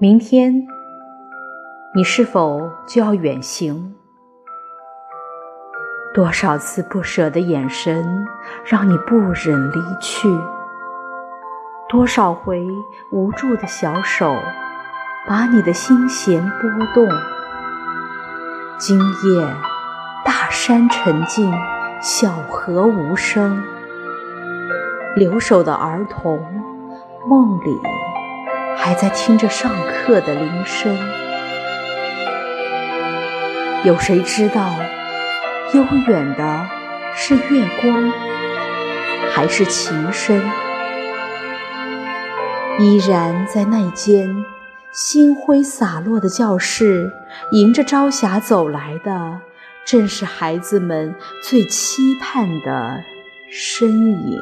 明天，你是否就要远行？多少次不舍的眼神，让你不忍离去；多少回无助的小手，把你的心弦拨动。今夜，大山沉静，小河无声。留守的儿童，梦里还在听着上课的铃声。有谁知道，悠远的是月光，还是琴声？依然在那间星辉洒落的教室，迎着朝霞走来的，正是孩子们最期盼的身影。